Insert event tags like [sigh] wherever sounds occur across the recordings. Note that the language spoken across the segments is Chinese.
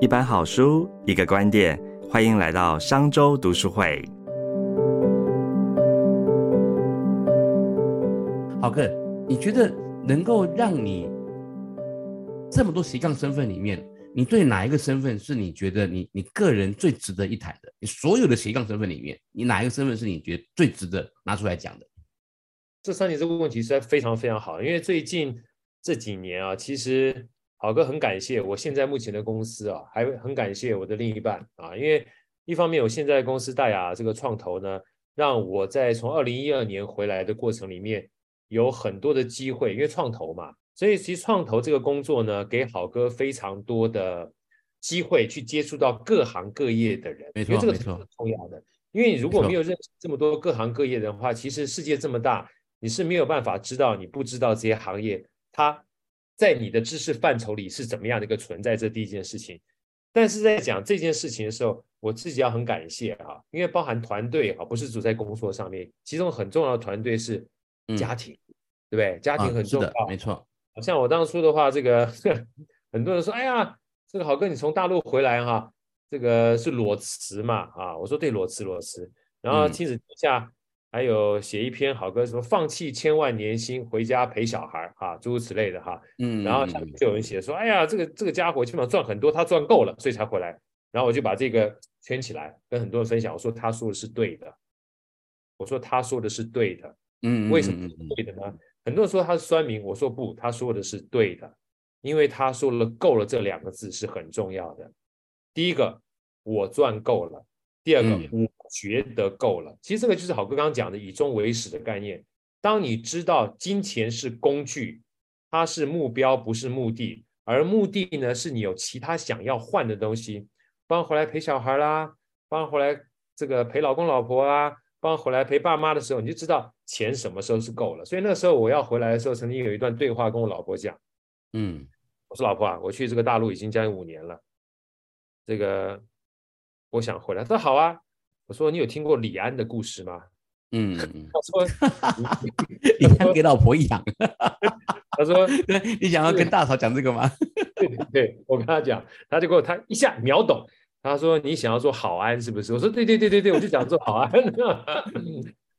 一本好书，一个观点，欢迎来到商周读书会。好哥，你觉得能够让你这么多斜杠身份里面，你对哪一个身份是你觉得你你个人最值得一谈的？你所有的斜杠身份里面，你哪一个身份是你觉得最值得拿出来讲的？这三年这个问题实在非常非常好，因为最近这几年啊，其实好哥很感谢我现在目前的公司啊，还很感谢我的另一半啊，因为一方面我现在公司大雅这个创投呢，让我在从二零一二年回来的过程里面有很多的机会，因为创投嘛，所以其实创投这个工作呢，给好哥非常多的机会去接触到各行各业的人，没错，这个是很重要的，因为你如果没有认识这么多各行各业的话，其实世界这么大。你是没有办法知道你不知道这些行业，它在你的知识范畴里是怎么样的一个存在。这第一件事情，但是在讲这件事情的时候，我自己要很感谢哈，因为包含团队哈，不是只在工作上面，其中很重要的团队是家庭，对不对？家庭很重要，没错。像我当初的话，这个 [laughs] 很多人说，哎呀，这个好哥你从大陆回来哈，这个是裸辞嘛啊？我说对，裸辞裸辞，然后亲子天下。还有写一篇好歌，什么放弃千万年薪回家陪小孩啊，诸如此类的哈。嗯，然后下面就有人写说，哎呀，这个这个家伙基本上赚很多，他赚够了，所以才回来。然后我就把这个圈起来，跟很多人分享，我说他说的是对的。我说他说的是对的。嗯，为什么是对的呢？很多人说他是酸民，我说不，他说的是对的，因为他说了“够了”这两个字是很重要的。第一个，我赚够了；第二个，我。觉得够了，其实这个就是好哥刚刚讲的以终为始的概念。当你知道金钱是工具，它是目标，不是目的，而目的呢是你有其他想要换的东西，帮回来陪小孩啦，帮回来这个陪老公老婆啊，帮回来陪爸妈的时候，你就知道钱什么时候是够了。所以那时候我要回来的时候，曾经有一段对话跟我老婆讲，嗯，我说老婆啊，我去这个大陆已经将近五年了，这个我想回来。她说好啊。我说你有听过李安的故事吗？嗯，[laughs] 他说 [laughs] 李安给老婆养。[laughs] 他说你想要跟大嫂讲这个吗？对对，我跟他讲，他就给我他一下秒懂。他说你想要做好安是不是？我说对对对对对，我就想做好安，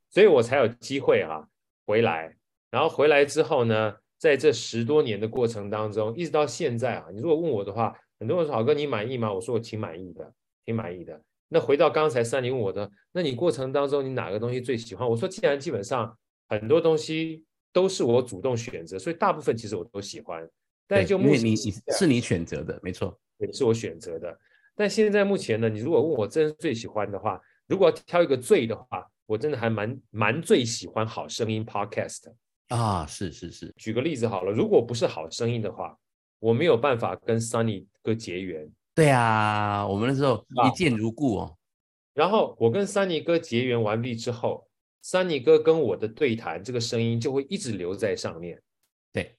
所以我才有机会啊回来。然后回来之后呢，在这十多年的过程当中，一直到现在啊，你如果问我的话，很多人说好哥你满意吗？我说我挺满意的，挺满意的。那回到刚才三林问我的，那你过程当中你哪个东西最喜欢？我说，既然基本上很多东西都是我主动选择，所以大部分其实我都喜欢。但就目前你是你选择的，没错，也是我选择的。但现在目前呢，你如果问我真最喜欢的话，如果挑一个最的话，我真的还蛮蛮最喜欢好声音 Podcast 啊，是是是。举个例子好了，如果不是好声音的话，我没有办法跟 Sunny 哥结缘。对啊，我们那时候一见如故哦。然后我跟三尼哥结缘完毕之后，三尼哥跟我的对谈，这个声音就会一直留在上面。对，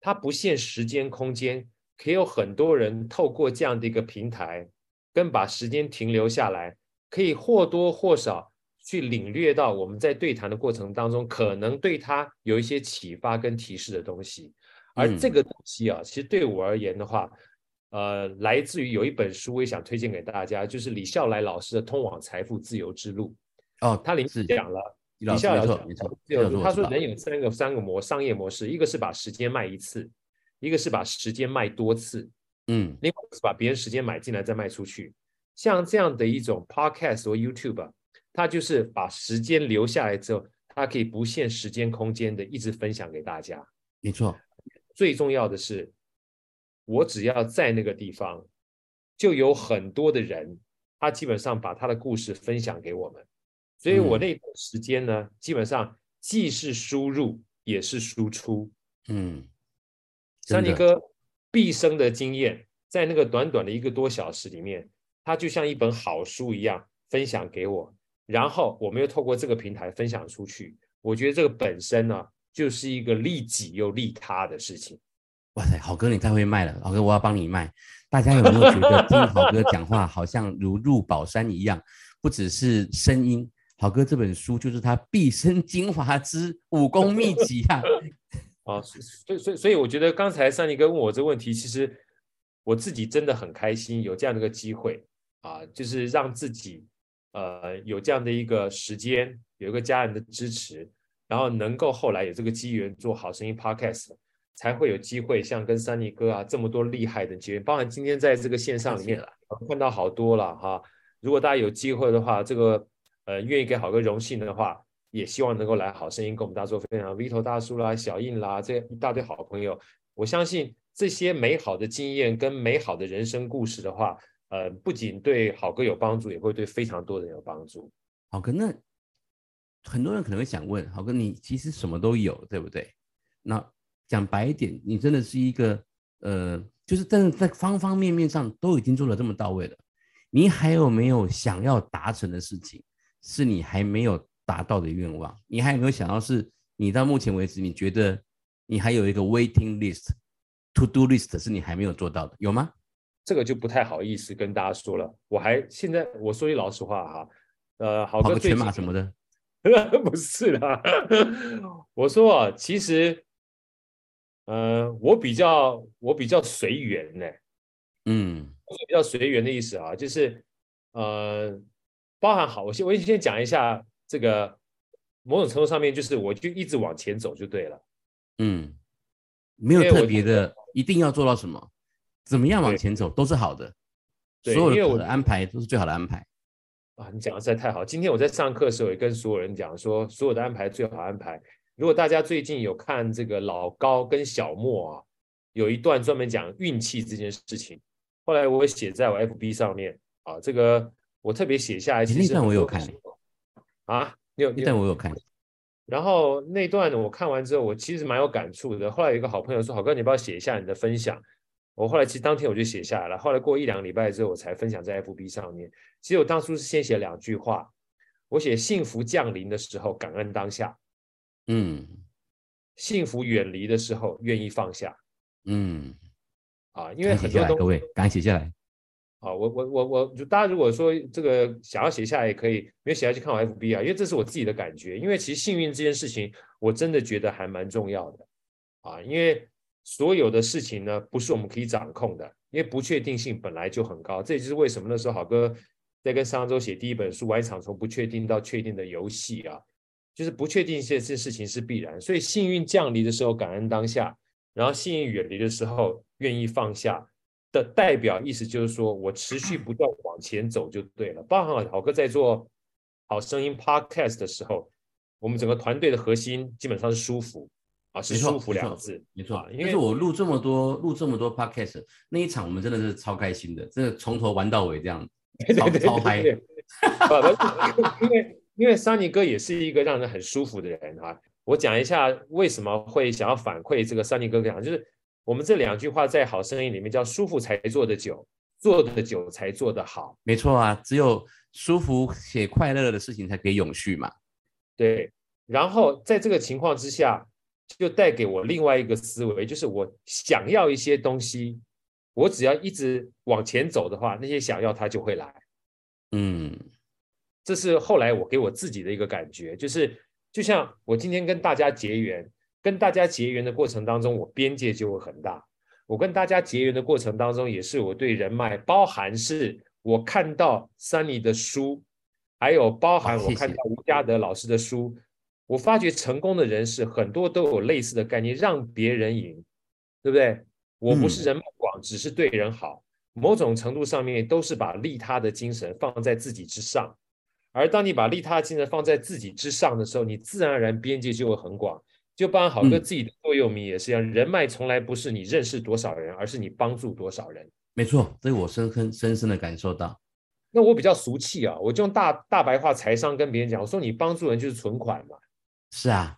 它不限时间空间，可以有很多人透过这样的一个平台，跟把时间停留下来，可以或多或少去领略到我们在对谈的过程当中，可能对他有一些启发跟提示的东西。而这个东西啊，其实对我而言的话，呃，来自于有一本书，我也想推荐给大家，就是李笑来老师的《通往财富自由之路》。哦，他临时讲了，李笑来老师他说人有三个三个模商业模式，一个是把时间卖一次，一个是把时间卖多次，嗯，另外是把别人时间买进来再卖出去。像这样的一种 Podcast 或 YouTube，它就是把时间留下来之后，它可以不限时间空间的一直分享给大家。没错，最重要的是。我只要在那个地方，就有很多的人，他基本上把他的故事分享给我们，所以我那段时间呢，基本上既是输入也是输出。嗯，三尼哥毕生的经验，在那个短短的一个多小时里面，他就像一本好书一样分享给我，然后我们又透过这个平台分享出去。我觉得这个本身呢，就是一个利己又利他的事情。哇塞，好哥你太会卖了，好哥我要帮你卖。大家有没有觉得听好哥讲话好像如入宝山一样？不只是声音，好哥这本书就是他毕生精华之武功秘籍啊！啊，[laughs] 所以所以所以我觉得刚才三尼哥问我这个问题，其实我自己真的很开心有这样的一个机会啊，就是让自己呃有这样的一个时间，有一个家人的支持，然后能够后来有这个机缘做好声音 Podcast，才会有机会像跟三尼哥啊这么多厉害的结缘，包含今天在这个线上里面看到好多了哈。如果大家有机会的话，这个呃愿意给好哥荣幸的话，也希望能够来好声音跟我们大家做分享，Vito 大叔啦、小印啦，这一大堆好朋友，我相信这些美好的经验跟美好的人生故事的话，呃，不仅对好哥有帮助，也会对非常多人有帮助。好哥，那很多人可能会想问，好哥，你其实什么都有，对不对？那讲白一点，你真的是一个呃，就是但是在方方面面上都已经做的这么到位了。你还有没有想要达成的事情，是你还没有达到的愿望？你还有没有想要是你到目前为止你觉得你还有一个 waiting list，to do list 是你还没有做到的，有吗？这个就不太好意思跟大家说了。我还现在我说句老实话哈，呃，好个全马什么的，[laughs] 不是啦。[laughs] 我说啊，其实，呃，我比较我比较随缘呢，嗯。比较随缘的意思啊，就是呃，包含好，我先我先讲一下这个某种程度上面，就是我就一直往前走就对了，嗯，没有特别的一定要做到什么，怎么样往前走都是好的，所有的安排都是最好的安排啊！你讲的实在太好，今天我在上课的时候也跟所有人讲说，所有的安排最好安排。如果大家最近有看这个老高跟小莫啊，有一段专门讲运气这件事情。后来我写在我 FB 上面啊，这个我特别写下来。那段我有看啊，你有那段我有看。然后那段我看完之后，我其实蛮有感触的。后来有一个好朋友说：“好哥，你不要写一下你的分享。”我后来其实当天我就写下来了。后来过一两个礼拜之后，我才分享在 FB 上面。其实我当初是先写两句话，我写幸福降临的时候感恩当下，嗯，幸福远离的时候愿意放下，嗯。啊，因为很多各位赶紧写下来。啊，我我我我就大家如果说这个想要写下来也可以，没有写下去看我 FB 啊，因为这是我自己的感觉。因为其实幸运这件事情，我真的觉得还蛮重要的啊。因为所有的事情呢，不是我们可以掌控的，因为不确定性本来就很高。这也就是为什么那时候好哥在跟上周写第一本书《玩一场从不确定到确定的游戏》啊，就是不确定性这件事情是必然。所以幸运降临的时候，感恩当下。然后幸运远离的时候，愿意放下的代表意思就是说，我持续不断往前走就对了。包含好哥在做好声音 Podcast 的时候，我们整个团队的核心基本上是舒服啊，是舒服两个字，没错。因为我录这么多录这么多 Podcast 那一场，我们真的是超开心的，真的从头玩到尾这样，[laughs] 超超嗨。[laughs] 因为因为 Sunny 哥也是一个让人很舒服的人啊。我讲一下为什么会想要反馈这个桑尼哥讲，就是我们这两句话在好声音里面叫舒服才做的久，做的久才做得好。没错啊，只有舒服且快乐的事情才可以永续嘛。对，然后在这个情况之下，就带给我另外一个思维，就是我想要一些东西，我只要一直往前走的话，那些想要它就会来。嗯，这是后来我给我自己的一个感觉，就是。就像我今天跟大家结缘，跟大家结缘的过程当中，我边界就会很大。我跟大家结缘的过程当中，也是我对人脉，包含是我看到 Sunny 的书，还有包含我看到吴嘉德老师的书，我发觉成功的人士很多都有类似的概念，让别人赢，对不对？我不是人脉广，只是对人好，某种程度上面都是把利他的精神放在自己之上。而当你把利他精神放在自己之上的时候，你自然而然边界就会很广。就帮好哥自己的座右铭也是一样，人脉从来不是你认识多少人，而是你帮助多少人。没错，这个我深深深深的感受到。那我比较俗气啊，我就用大大白话财商跟别人讲，我说你帮助人就是存款嘛。是啊，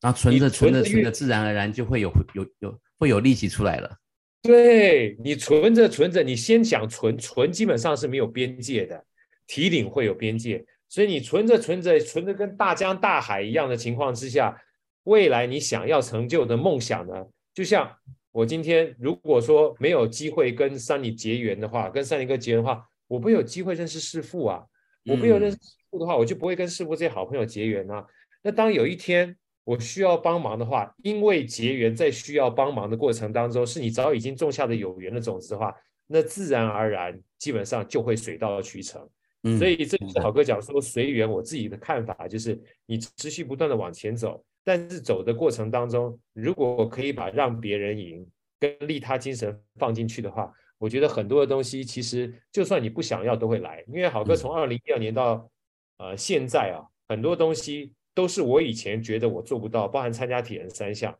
然后存着存着存着，自然而然就会有有有会有利息出来了。对你存着存着，你先想存存，基本上是没有边界的。提领会有边界，所以你存着存着存着跟大江大海一样的情况之下，未来你想要成就的梦想呢？就像我今天如果说没有机会跟三里结缘的话，跟三里哥结缘的话，我不有机会认识师傅啊。我不有认识师傅的话，我就不会跟师傅这些好朋友结缘啊。那当有一天我需要帮忙的话，因为结缘在需要帮忙的过程当中，是你早已经种下的有缘的种子的话，那自然而然基本上就会水到渠成。嗯所以这就是好哥讲说随缘，我自己的看法就是你持续不断的往前走，但是走的过程当中，如果可以把让别人赢跟利他精神放进去的话，我觉得很多的东西其实就算你不想要都会来。因为好哥嗯。从二零一二年到呃现在啊，很多东西都是我以前觉得我做不到，包含参加铁人三项，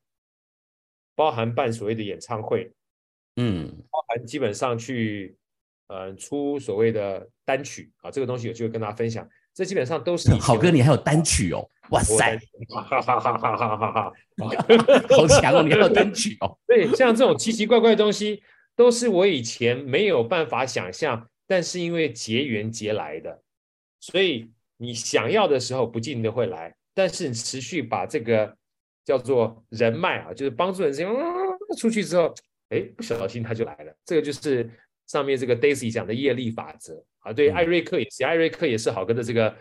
包含办所谓的演唱会，嗯，包含基本上去呃出所谓的单曲啊，这个东西有机会跟大家分享。这基本上都是好哥，你还有单曲哦，哇塞单，哈哈哈哈哈哈 [laughs] 哈！好强哦，你还有单曲哦，对，像这种奇奇怪怪的东西，都是我以前没有办法想象，但是因为结缘结来的，所以你想要的时候不见得会来，但是你持续把这个叫做人脉啊，就是帮助人之间、嗯、出去之后，哎，不小心他就来了。这个就是上面这个 Daisy 讲的业力法则啊。对，嗯艾瑞克也是，艾瑞克也是好哥的这个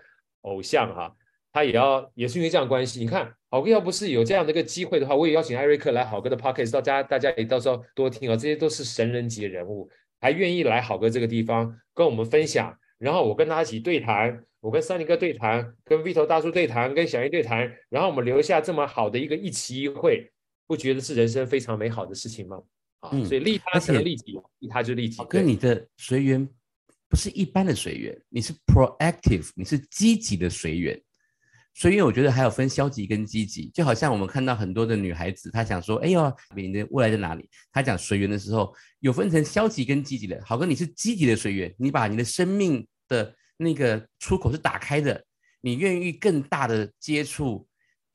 偶像哈、他也要也是因为这样关系。你看，好哥要不是有这样的一个机会的话，我也邀请艾瑞克来好哥的 podcast，大家大家也到时候多听啊，这些都是神人级的人物，还愿意来好哥这个地方跟我们分享。然后我跟他一起对谈，我跟三林哥对谈，跟 Vito 大叔对谈，跟小英对谈，然后我们留下这么好的一个一期一会，不觉得是人生非常美好的事情吗？啊，嗯所以利他才能利己，利他就利己好。哥，你的随缘不是一般的随缘，你是 proactive，你是积极的随缘。随缘我觉得还有分消极跟积极，就好像我们看到很多的女孩子，她想说：“哎呦，你的未来在哪里？”她讲随缘的时候，有分成消极跟积极的。好哥，你是积极的随缘，你把你的生命的那个出口是打开的，你愿意更大的接触，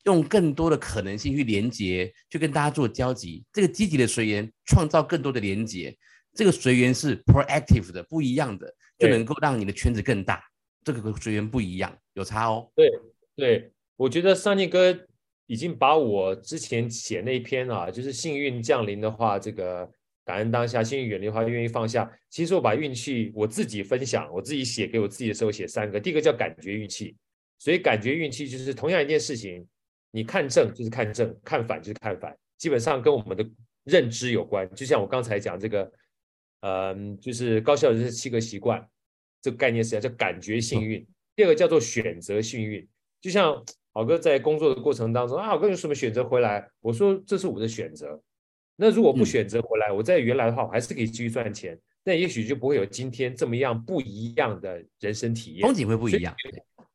用更多的可能性去连接，去跟大家做交集。这个积极的随缘，创造更多的连接。这个随缘是 proactive 的，不一样的，就能够让你的圈子更大。这个随缘不一样，有差哦。对对，我觉得上尼哥已经把我之前写那篇啊，就是幸运降临的话，这个感恩当下，幸运远离的话，愿意放下。其实我把运气我自己分享，我自己写给我自己的时候写三个，第一个叫感觉运气，所以感觉运气就是同样一件事情，你看正就是看正，看反就是看反，基本上跟我们的认知有关。就像我刚才讲这个，嗯，就是高效人生七个习惯，这个概念是叫感觉幸运，第二个叫做选择幸运。就像好哥在工作的过程当中啊，好哥有什么选择回来？我说这是我的选择。那如果不嗯选择回来，我在原来的话，我还是可以继续赚钱，但也许就不会有今天这么样不一样的人生体验风景会不一样。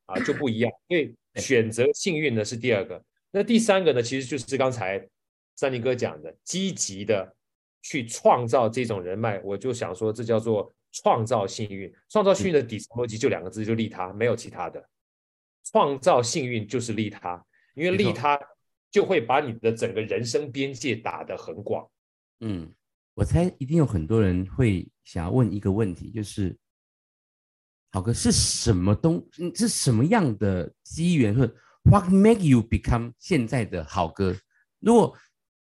啊，就不一样。所以对选择幸运呢是第二个，那第三个呢，其实就是刚才三林哥讲的，积极的去创造这种人脉。我就想说，这叫做创造幸运。创造幸运的底层逻辑就两个字，就利他，没有其他的。创造幸运就是利他，因为利他就会把你的整个人生边界打得很广。嗯，我猜一定有很多人会想要问一个问题，就是好哥是什么东是什么样的机缘，和 What make you become 现在的好哥？如果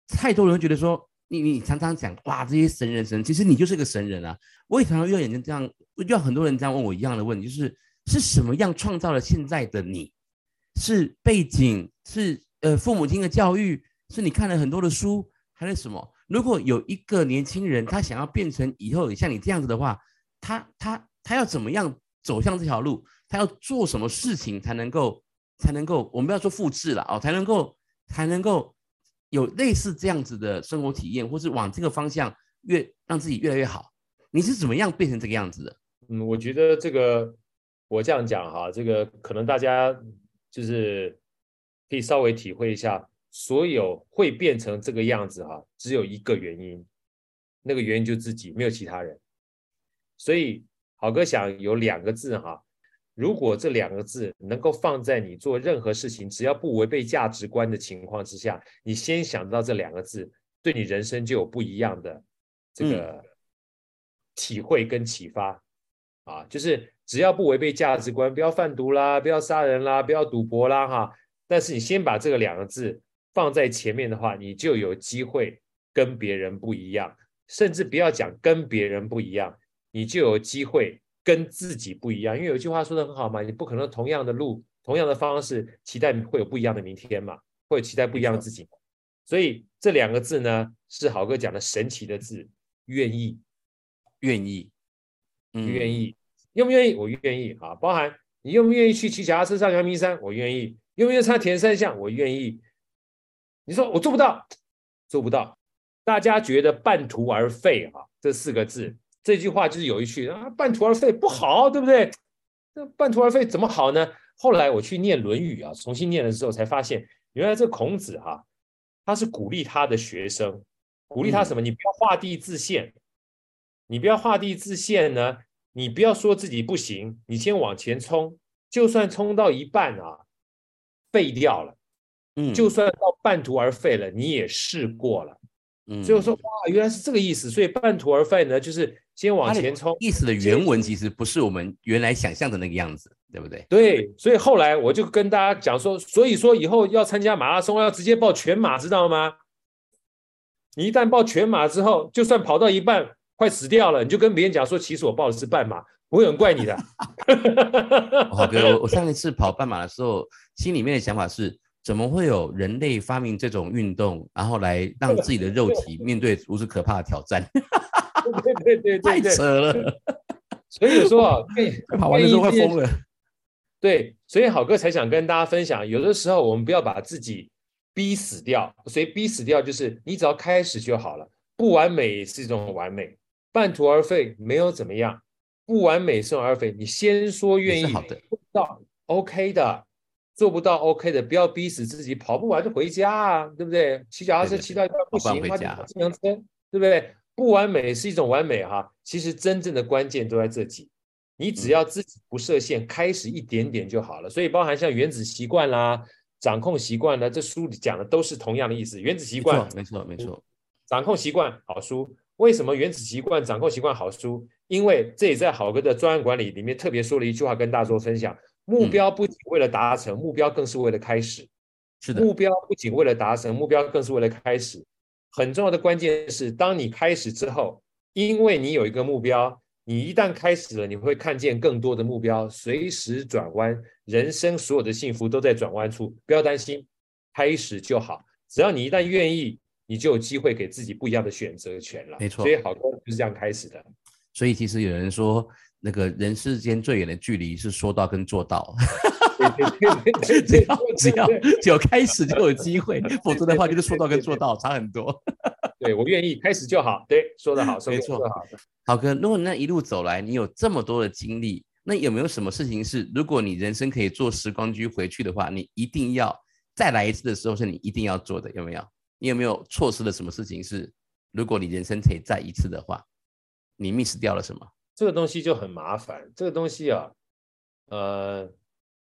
太多人觉得说，你你常常讲哇这些神人神，其实你就是个神人啊。我也常常遇到眼睛这样，遇到很多人这样问我一样的问题，就是是什么样创造了现在的你？是背景，是呃父母亲的教育，是你看了很多的书，还是什么？如果有一个年轻人，他想要变成以后像你这样子的话，他他他要怎么样走向这条路？他要做什么事情才能够才能够？我们不要说复制了哦，才能够才能够有类似这样子的生活体验，或是往这个方向越让自己越来越好。你是怎么样变成这个样子的？嗯，我觉得这个我这样讲哈，这个可能大家就是可以稍微体会一下，所有会变成这个样子哈，只有一个原因，那个原因就自己，没有其他人。所以好哥想有两个字哈，如果这两个字能够放在你做任何事情，只要不违背价值观的情况之下，你先想到这两个字，对你人生就有不一样的这个体会跟启发。啊，就是只要不违背价值观，不要贩毒啦，不要杀人啦，不要赌博啦，哈。但是你先把这个两个字放在前面的话，你就有机会跟别人不一样，甚至不要讲跟别人不一样，你就有机会跟自己不一样。因为有句话说的很好嘛，你不可能同样的路、同样的方式，期待会有不一样的明天嘛，会有期待不一样的自己。所以这两个字呢，是豪哥讲的神奇的字，愿意，愿意，愿意，愿不愿意？我愿意啊，包含你愿不愿意去骑脚踏车上阳明山？我愿意。愿不愿意参加田三项？我愿意。你说我做不到，做不到。大家觉得半途而废啊，这四个字，这句话就是有一句啊，半途而废不好，对不对？那半途而废怎么好呢？后来我去念《论语》啊，重新念的时候才发现，原来这孔子哈，他是鼓励他的学生，鼓励他什么？你不要画地自限，你不要画地自限呢，你不要说自己不行，你先往前冲，就算冲到一半啊，废掉了，嗯，就算到半途而废了，你也试过了。嗯，所以我说哇，原来是这个意思。所以半途而废呢，就是先往前冲。意思的原文其实不是我们原来想象的那个样子，对不对？对，所以后来我就跟大家讲说，所以说以后要参加马拉松，要直接报全马，知道吗？你一旦报全马之后，就算跑到一半快死掉了，你就跟别人讲说，其实我报的是半马，不会有人怪你的。[laughs] 好哥，我我上一次跑半马的时候，心里面的想法是。怎么会有人类发明这种运动，然后来 [laughs] 让自己的肉体面对如此可怕的挑战？对对对，[laughs] 太扯了。所以说啊，[laughs] 跑完的时候会疯了。对，所以好哥才想跟大家分享，有的时候我们不要把自己逼死掉。所以逼死掉就是你只要开始就好了。不完美是一种完美，半途而废没有怎么样。不完美是而废，你先说愿意，好的，到 OK 的。做不到 OK 的，不要逼死自己，跑不完就回家啊，对不对？骑脚踏车骑到一半不行，那就跑自行车，对不对？不完美是一种完美哈，其实真正的关键都在自己，你只要自己不设限，开始一点点就好了。所以包含像原子习惯啦、掌控习惯啦，这书里讲的都是同样的意思。原子习惯，没错没错，掌控习惯好书。为什么原子习惯、掌控习惯好书？因为这也在好哥的专案管理里面特别说了一句话，跟大家做分享。目标不仅为了达成，目标更是为了开始。是的，目标不仅为了达成，目标更是为了开始。很重要的关键是，当你开始之后，因为你有一个目标，你一旦开始了，你会看见更多的目标，随时转弯。人生所有的幸福都在转弯处，不要担心，开始就好。只要你一旦愿意，你就有机会给自己不一样的选择权了。没错，所以好多就是这样开始的。所以其实有人说。那个人世间最远的距离是说到跟做到，[laughs] 只要只要只要开始就有机会，否则的话就是说到跟做到差很多。[laughs] 对我愿意开始就好，对，说得好，没错，好的。好哥，如果那一路走来，你有这么多的经历，那有没有什么事情是，如果你人生可以坐时光机回去的话，你一定要再来一次的时候是你一定要做的？有没有？你有没有错失了什么事情是，如果你人生可以再一次的话，你 miss 掉了什么？这个东西就很麻烦。这个东西啊，呃，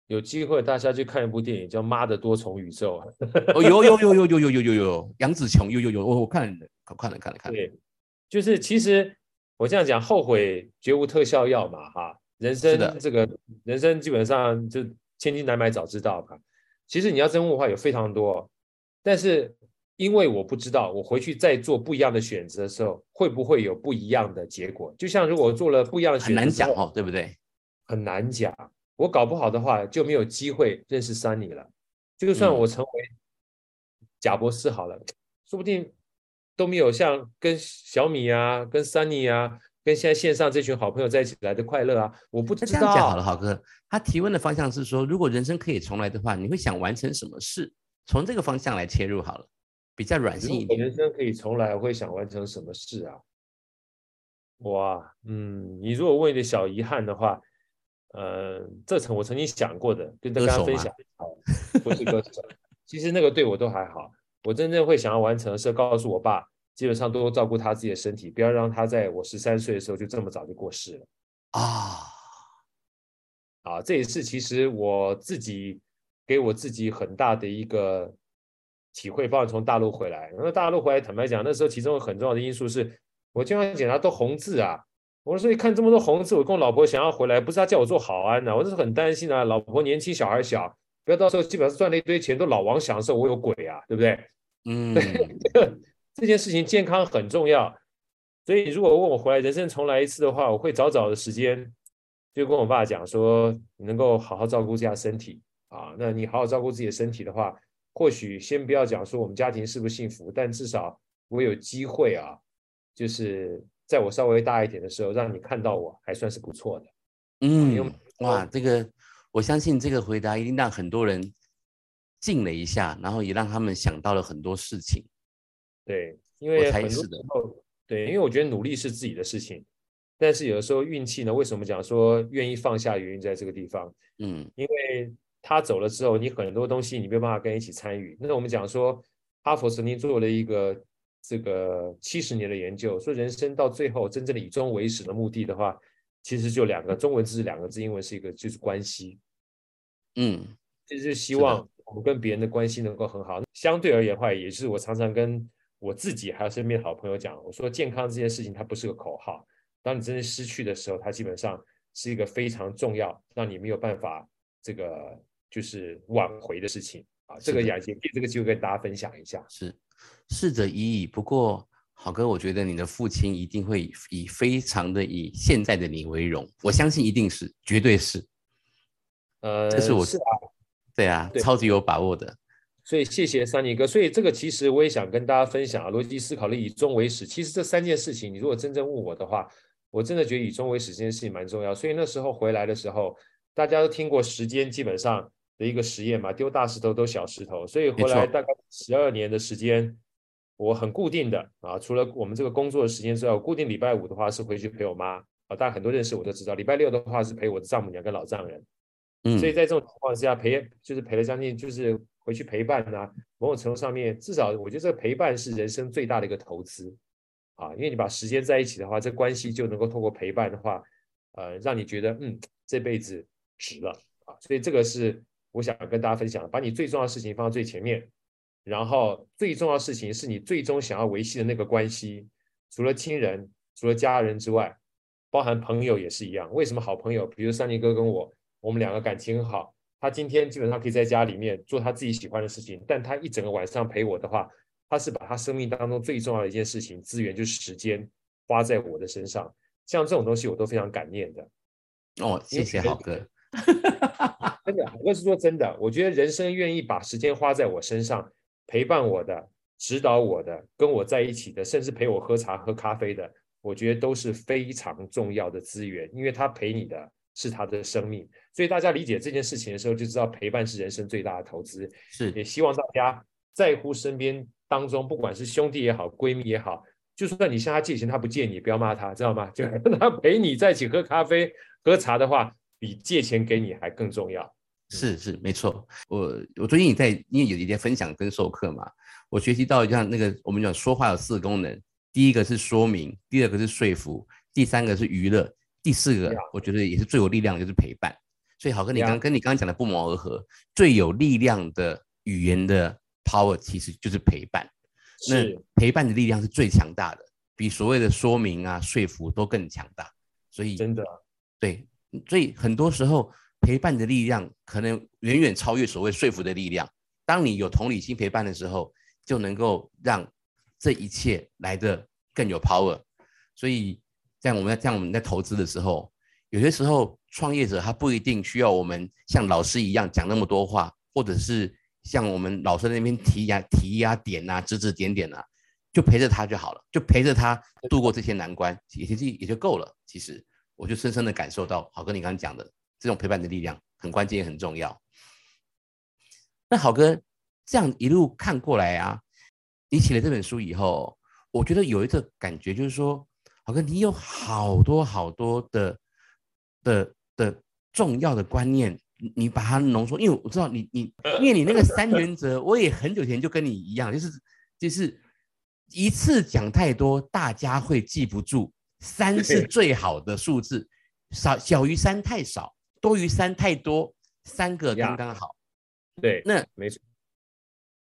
有机会大家去看一部电影，叫《妈的多重宇宙》。哦，有有有有有有有有有杨紫琼，有有有，我我看了，看了看了看了。对，就是其实我这样讲，后悔绝无特效药嘛，哈。人生这个人生基本上就千金难买早知道吧。其实你要真问的话，有非常多，但是。因为我不知道，我回去再做不一样的选择的时候，会不会有不一样的结果？就像如果做了不一样的选择，很难讲哦，对不对？很难讲。我搞不好的话，就没有机会认识 Sunny 了。就算我成为贾博士好了，说不定都没有像跟小米啊、跟 Sunny 啊、跟现在线上这群好朋友在一起来的快乐啊！我不知道。这样讲好了，好哥，他提问的方向是说，如果人生可以重来的话，你会想完成什么事？从这个方向来切入好了。比较软性一点。人生可以重来，会想完成什么事啊？哇，嗯，你如果问一点小遗憾的话，呃，这层我曾经想过的，跟大家分享。不是歌手，[laughs] 其实那个对我都还好。我真正会想要完成的是告诉我爸，基本上多照顾他自己的身体，不要让他在我十三岁的时候就这么早就过世了。啊啊，这也是其实我自己给我自己很大的一个。体会，包括从大陆回来，然后大陆回来，坦白讲，那时候其中很重要的因素是，我经常检查都红字啊。我说，所以看这么多红字，我跟我老婆想要回来，不是她叫我做好安的，我是很担心啊。老婆年轻，小孩小，不要到时候基本上赚了一堆钱都老王享受，我有鬼啊，对不对？[laughs] 嗯，这件事情健康很重要，所以如果问我回来人生重来一次的话，我会早早的时间就跟我爸讲说，你能够好好照顾一下身体啊。那你好好照顾自己的身体的话。或许先不要讲说我们家庭是不是幸福，但至少我有机会啊，就是在我稍微大一点的时候，让你看到我还算是不错的。嗯，哇，这个我相信这个回答一定让很多人静了一下，然后也让他们想到了很多事情。对，因为很多时候，对，因为我觉得努力是自己的事情，但是有的时候运气呢，为什么讲说愿意放下原因在这个地方？嗯，因为他走了之后，你很多东西你没有办法跟一起参与。那我们讲说，哈佛曾经做了一个这个七十年的研究，说人生到最后真正的以终为始的目的的话。其实就两个中文字是两个字，英文是一个就是关系，嗯，其实就希望我们跟别人的关系能够很好。相对而言的话，也是我常常跟我自己还有身边的好朋友讲，我说健康这件事情它不是个口号，当你真正失去的时候，它基本上是一个非常重要，让你没有办法这个就是挽回的事情啊。这个雅姐借这个机会跟大家分享一下，是逝者已矣，不过。好哥，我觉得你的父亲一定会以非常的以现在的你为荣，我相信一定是，绝对是。呃，这是我是啊，对啊，超级有把握的。所以谢谢三尼哥。所以这个其实我也想跟大家分享啊，逻辑思考的以终为始。其实这三件事情，你如果真正问我的话，我真的觉得以终为始这件事情蛮重要。所以那时候回来的时候，大家都听过时间基本上的一个实验嘛，丢大石头丢小石头。所以后来大概十二年的时间。我很固定的啊，除了我们这个工作的时间之外，我固定礼拜五的话是回去陪我妈啊。大家很多认识我都知道，礼拜六的话是陪我的丈母娘跟老丈人。嗯，所以在这种情况之下陪，就是陪了将近，就是回去陪伴啊。某种程度上面，至少我觉得这个陪伴是人生最大的一个投资啊。因为你把时间在一起的话，这关系就能够透过陪伴的话，呃，让你觉得嗯，这辈子值了啊。所以这个是我想跟大家分享，把你最重要的事情放到最前面。然后最重要的事情是你最终想要维系的那个关系，除了亲人、除了家人之外，包含朋友也是一样。为什么好朋友？比如三林哥跟我，我们两个感情很好。他今天基本上可以在家里面做他自己喜欢的事情，但他一整个晚上陪我的话，他是把他生命当中最重要的一件事情资源，就是时间花在我的身上。像这种东西，我都非常感念的。哦，谢谢好哥。[laughs] 真的，我是说真的，我觉得人生愿意把时间花在我身上。陪伴我的、指导我的、跟我在一起的，甚至陪我喝茶、喝咖啡的，我觉得都是非常重要的资源，因为他陪你的是他的生命。所以大家理解这件事情的时候，就知道陪伴是人生最大的投资。是，也希望大家在乎身边当中，不管是兄弟也好、闺蜜也好，就算你向他借钱，他不借你，不要骂他，知道吗？[laughs] 就让他陪你在一起喝咖啡、喝茶的话，比借钱给你还更重要。是是没错，我我最近也在因为有一些分享跟授课嘛，我学习到像那个我们讲说话有四个功能，第一个是说明，第二个是说服，第三个是娱乐，第四个我觉得也是最有力量的就是陪伴。所以好跟，你刚跟你刚刚讲的不谋而合，最有力量的语言的 power 其实就是陪伴。那陪伴的力量是最强大的，比所谓的说明啊说服都更强大。所以真的对，所以很多时候。陪伴的力量可能远远超越所谓说服的力量。当你有同理心陪伴的时候，就能够让这一切来的更有 power。所以，在我们在我们在投资的时候，有些时候创业者他不一定需要我们像老师一样讲那么多话，或者是像我们老师那边提呀提呀点啊指指点点啊，就陪着他就好了，就陪着他度过这些难关，也其实也就够了。其实，我就深深的感受到，好哥你刚刚讲的。这种陪伴的力量很关键也很重要。那好哥，这样一路看过来啊，你写了这本书以后，我觉得有一个感觉，就是说，好哥，你有好多好多的的的重要的观念，你把它浓缩。因为我知道你你，因为你那个三原则，我也很久前就跟你一样，就是就是一次讲太多，大家会记不住。三是最好的数字，少小于三太少。多于三太多，三个刚刚好。对，那没错。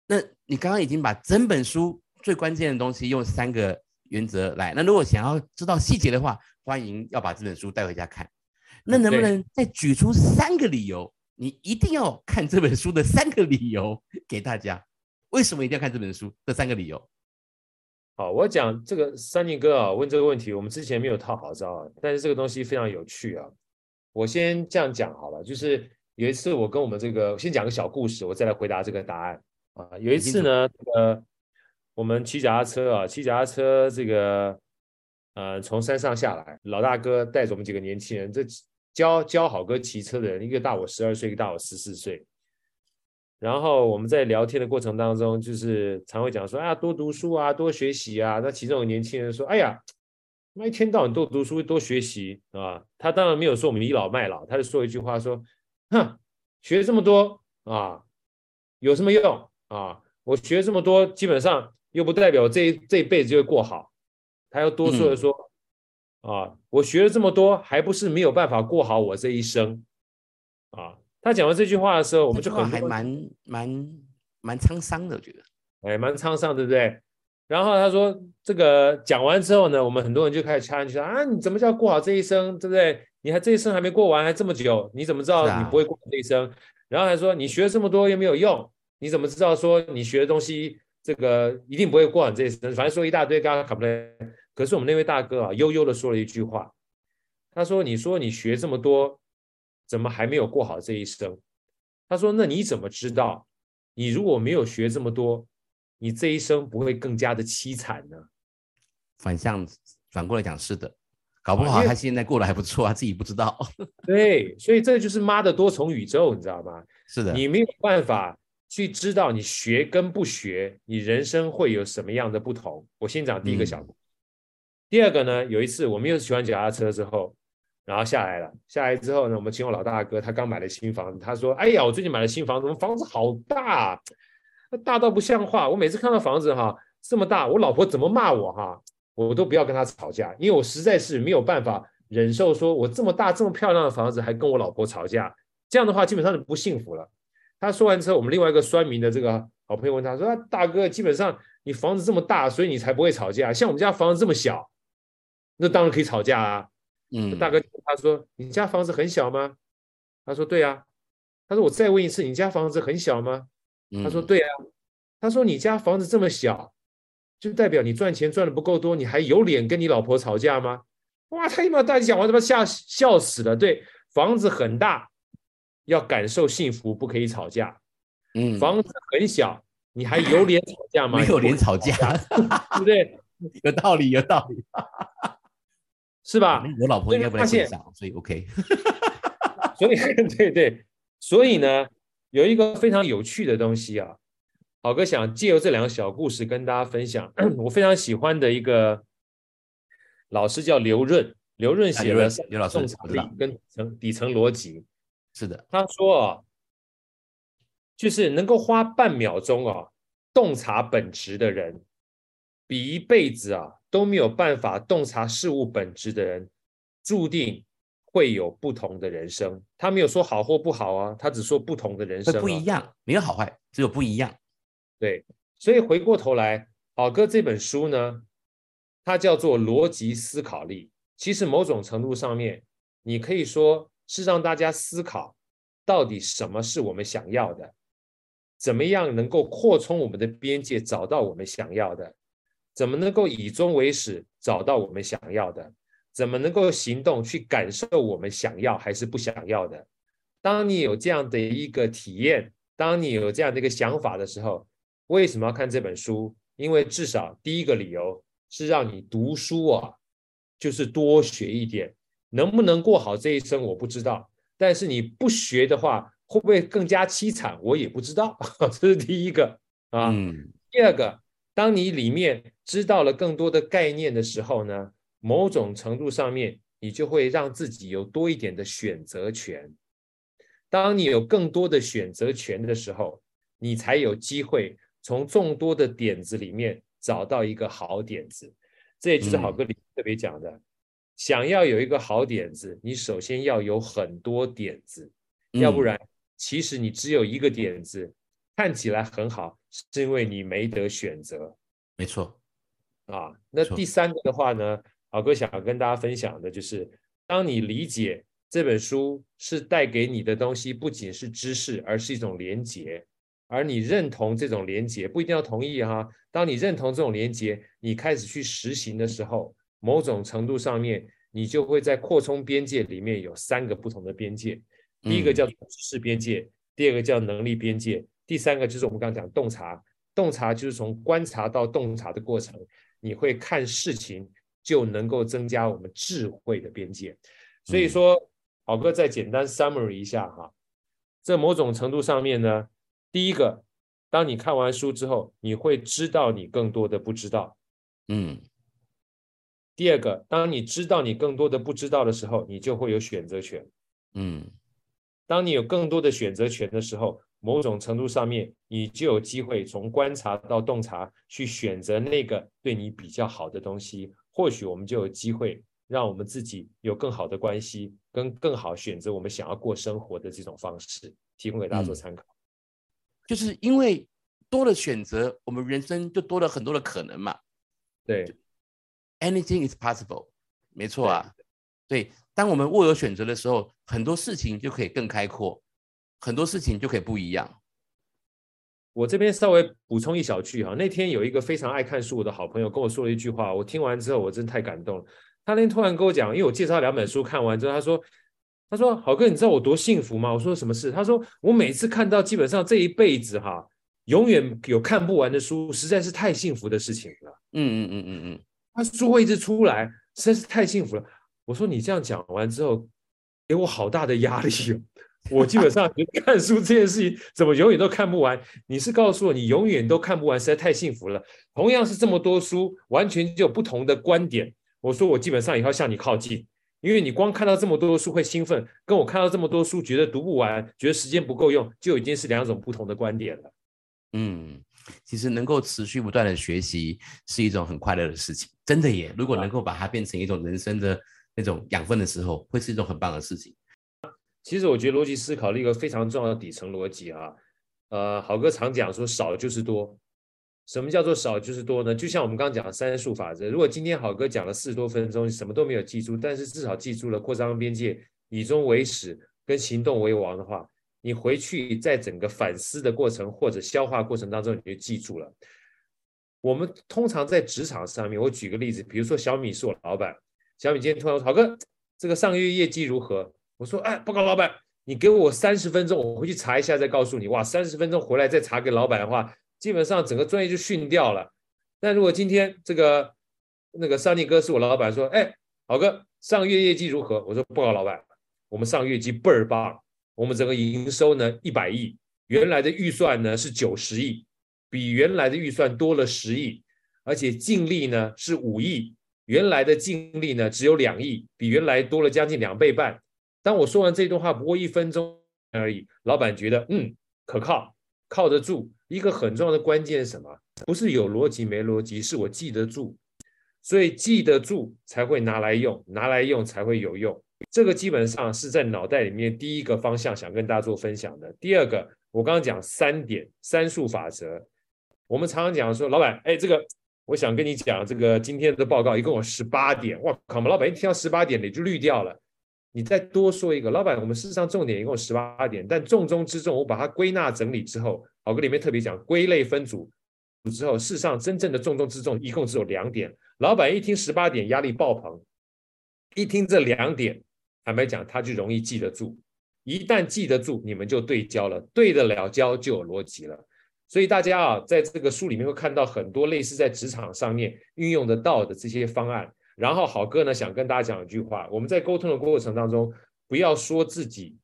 那你刚刚已经把整本书最关键的东西用三个原则来。那如果想要知道细节的话，欢迎要把这本书带回家看。那能不能再举出三个理由？你一定要看这本书的三个理由给大家。为什么一定要看这本书？这三个理由。好，我讲这个三宁哥啊，问这个问题，我们之前没有套好招啊，但是这个东西非常有趣啊。我先这样讲好了，就是有一次我跟我们这个先讲个小故事，我再来回答这个答案。啊。有一次呢，呃，我们骑脚踏车啊，骑脚踏车这个，呃，从山上下来，老大哥带着我们几个年轻人，这教教好哥骑车的人，一个大我十二岁，一个大我十四岁。然后我们在聊天的过程当中，就是常会讲说啊，多读书啊，多学习啊。那其中有年轻人说，哎呀，那一天到晚多读书多学习啊。他当然没有说我们倚老卖老，他就说一句话说，哼，学这么多啊，有什么用啊？我学这么多，基本上又不代表这这一辈子就会过好。他又多说了说，啊，我学了这么多，还不是没有办法过好我这一生啊。他讲完这句话的时候，我们就很还蛮蛮蛮沧桑的，我觉得，哎，蛮沧桑，对不对？然后他说，这个讲完之后呢，我们很多人就开始掐进去啊，你怎么叫过好这一生，对不对？你还这一生还没过完，还这么久，你怎么知道你不会过这一生？然后还说你学了这么多又没有用，你怎么知道说你学的东西这个一定不会过好这一生？反正说一大堆。可是我们那位大哥啊，悠悠的说了一句话，他说：“你说你学这么多。”怎么还没有过好这一生？他说：“那你怎么知道？你如果没有学这么多，你这一生不会更加的凄惨呢？”反向反过来讲，是的，搞不好他现在过得还不错，他自己不知道。[laughs] 对，所以这就是妈的多重宇宙，你知道吗？是的，你没有办法去知道你学跟不学，你人生会有什么样的不同。我先讲第一个小故第二个呢，有一次我们又喜欢脚踏车之后。然后下来了，下来之后呢，我们请我老大哥，他刚买了新房子，他说：“哎呀，我最近买了新房子，我们房子好大，大到不像话。我每次看到房子哈这么大，我老婆怎么骂我哈，我都不要跟他吵架，因为我实在是没有办法忍受，说我这么大这么漂亮的房子还跟我老婆吵架，这样的话基本上就不幸福了。”他说完之后，我们另外一个酸民的这个好朋友问他说：“大哥，基本上你房子这么大，所以你才不会吵架，像我们家房子这么小，那当然可以吵架啊。”嗯，大哥他说：“你家房子很小吗？”他说：“对啊。”他说：“我再问一次，你家房子很小吗？”他说：“对啊。”他说：“你家房子这么小，就代表你赚钱赚的不够多，你还有脸跟你老婆吵架吗？”哇，他一把大讲完，他妈吓笑死了。对，房子很大，要感受幸福，不可以吵架。嗯，房子很小，你还有脸吵架吗？[laughs] 没有脸吵架，[laughs] 对不对？有道理，有道理。是吧？我老婆应该不在现场，所以 OK。[laughs] 所以 [laughs] 对对，所以呢，有一个非常有趣的东西啊，好哥想借由这两个小故事跟大家分享。[clears throat] 我非常喜欢的一个老师叫刘润，刘润写了刘老师洞察力跟层底层逻辑。是的，他说啊，就是能够花半秒钟啊洞察本质的人，比一辈子啊。都没有办法洞察事物本质的人，注定会有不同的人生。他没有说好或不好啊，他只说不同的人生不一样，没有好坏，只有不一样。对，所以回过头来，宝哥这本书呢，它叫做逻辑思考力。其实某种程度上面，你可以说是让大家思考，到底什么是我们想要的，怎么样能够扩充我们的边界，找到我们想要的。怎么能够以终为始，找到我们想要的？怎么能够行动去感受我们想要还是不想要的？当你有这样的一个体验，当你有这样的一个想法的时候，为什么要看这本书？因为至少第一个理由是让你读书啊，就是多学一点。能不能过好这一生，我不知道。但是你不学的话，会不会更加凄惨？我也不知道。[laughs] 这是第一个啊。第二个。当你里面知道了更多的概念的时候呢，某种程度上面，你就会让自己有多一点的选择权。当你有更多的选择权的时候，你才有机会从众多的点子里面找到一个好点子。这也就是好哥里特别讲的，想要有一个好点子，你首先要有很多点子，要不然，其实你只有一个点子。看起来很好，是因为你没得选择，没错啊。那第三个的话呢，老哥想要跟大家分享的就是，当你理解这本书是带给你的东西，不仅是知识，而是一种连结，而你认同这种连结，不一定要同意哈。当你认同这种连结，你开始去实行的时候，某种程度上面，你就会在扩充边界里面有三个不同的边界，第一个叫知识边界，第二个叫能力边界。第三个就是我们刚刚讲洞察，洞察就是从观察到洞察的过程，你会看事情就能够增加我们智慧的边界。所以说，好哥再简单 summary 一下哈，在某种程度上面呢，第一个，当你看完书之后，你会知道你更多的不知道，嗯第二个，当你知道你更多的不知道的时候，你就会有选择权。嗯当你有更多的选择权的时候，某种程度上面，你就有机会从观察到洞察，去选择那个对你比较好的东西。或许我们就有机会让我们自己有更好的关系，跟更好选择我们想要过生活的这种方式，提供给大家做参考。就是因为多了选择，我们人生就多了很多的可能嘛。对，Anything is possible，没错啊。对，当我们握有选择的时候，很多事情就可以更开阔，很多事情就可以不一样。我这边稍微补充一小句哈，那天有一个非常爱看书的好朋友跟我说了一句话，我听完之后我真太感动了。他那天突然跟我讲，因为我介绍两本书看完之后，他说：“他说好哥，你知道我多幸福吗？”我说：“什么事？”他说：“我每次看到基本上这一辈子哈，永远有看不完的书，实在是太幸福的事情了。嗯嗯嗯嗯嗯，他书会一直出来，实在是太幸福了。”我说：“你这样讲完之后，给我好大的压力哦。”我基本上觉得看书这件事情怎么永远都看不完？你是告诉我你永远都看不完，实在太幸福了。同样是这么多书，完全就有不同的观点。我说我基本上也要向你靠近，因为你光看到这么多书会兴奋，跟我看到这么多书觉得读不完，觉得时间不够用，就已经是两种不同的观点了。嗯，其实能够持续不断的学习是一种很快乐的事情，真的耶！如果能够把它变成一种人生的那种养分的时候，会是一种很棒的事情。其实我觉得逻辑思考的一个非常重要的底层逻辑啊，呃，好哥常讲说少就是多。什么叫做少就是多呢？就像我们刚刚讲的三数法则，如果今天好哥讲了四十多分钟，什么都没有记住，但是至少记住了扩张边界、以终为始跟行动为王的话，你回去在整个反思的过程或者消化过程当中，你就记住了。我们通常在职场上面，我举个例子，比如说小米是我老板，小米今天突然说：“好哥，这个上个月业绩如何？”我说：“哎，报告老板，你给我三十分钟，我回去查一下再告诉你。”哇，三十分钟回来再查给老板的话，基本上整个专业就训掉了。但如果今天这个那个上尼哥是我老板，说：“哎，好哥，上个月业绩如何？”我说：“报告老板，我们上个月绩倍儿棒，我们整个营收呢一百亿，原来的预算呢是九十亿，比原来的预算多了十亿，而且净利呢是五亿，原来的净利呢只有两亿，比原来多了将近两倍半。”当我说完这段话，不过一分钟而已，老板觉得嗯可靠，靠得住。一个很重要的关键是什么？不是有逻辑没逻辑，是我记得住。所以记得住才会拿来用，拿来用才会有用。这个基本上是在脑袋里面第一个方向想跟大家做分享的。第二个，我刚刚讲三点三数法则，我们常常讲说，老板，哎，这个我想跟你讲，这个今天的报告一共有十八点，哇靠！我们老板一听到十八点，你就绿掉了。你再多说一个，老板，我们事实上重点一共十八点，但重中之重，我把它归纳整理之后，好哥里面特别讲归类分组之后，事实上真正的重中之重一共只有两点。老板一听十八点，压力爆棚；一听这两点，坦白讲，他就容易记得住。一旦记得住，你们就对焦了，对得了焦就有逻辑了。所以大家啊，在这个书里面会看到很多类似在职场上面运用得到的这些方案。然后好哥呢想跟大家讲一句话：我们在沟通的过程当中，不要说自己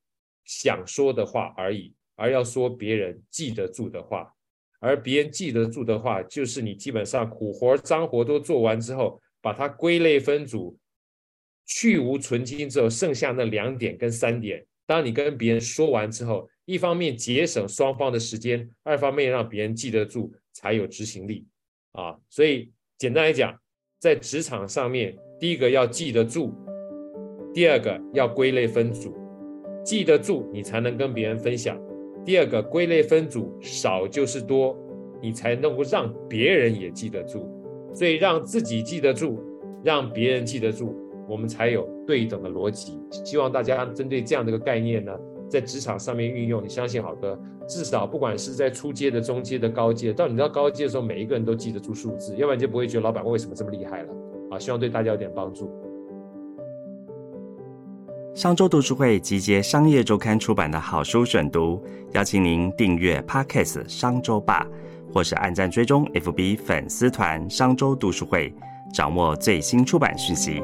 想说的话而已，而要说别人记得住的话。而别人记得住的话，就是你基本上苦活脏活都做完之后，把它归类分组，去无存精之后，剩下那两点跟三点，当你跟别人说完之后，一方面节省双方的时间，二方面让别人记得住，才有执行力啊。所以简单来讲。在职场上面，第一个要记得住，第二个要归类分组，记得住你才能跟别人分享。第二个归类分组，少就是多，你才能够让别人也记得住。所以让自己记得住，让别人记得住，我们才有对等的逻辑。希望大家针对这样的一个概念呢，在职场上面运用，你相信好哥。至少不管是在初阶的、中阶的、高阶，到你到高阶的时候，每一个人都记得住数字，要不然就不会觉得老板为什么这么厉害了啊！希望对大家有点帮助。商周读书会集结商业周刊出版的好书选读，邀请您订阅 Podcast 商周吧，或是按赞追踪 FB 粉丝团商周读书会，掌握最新出版讯息。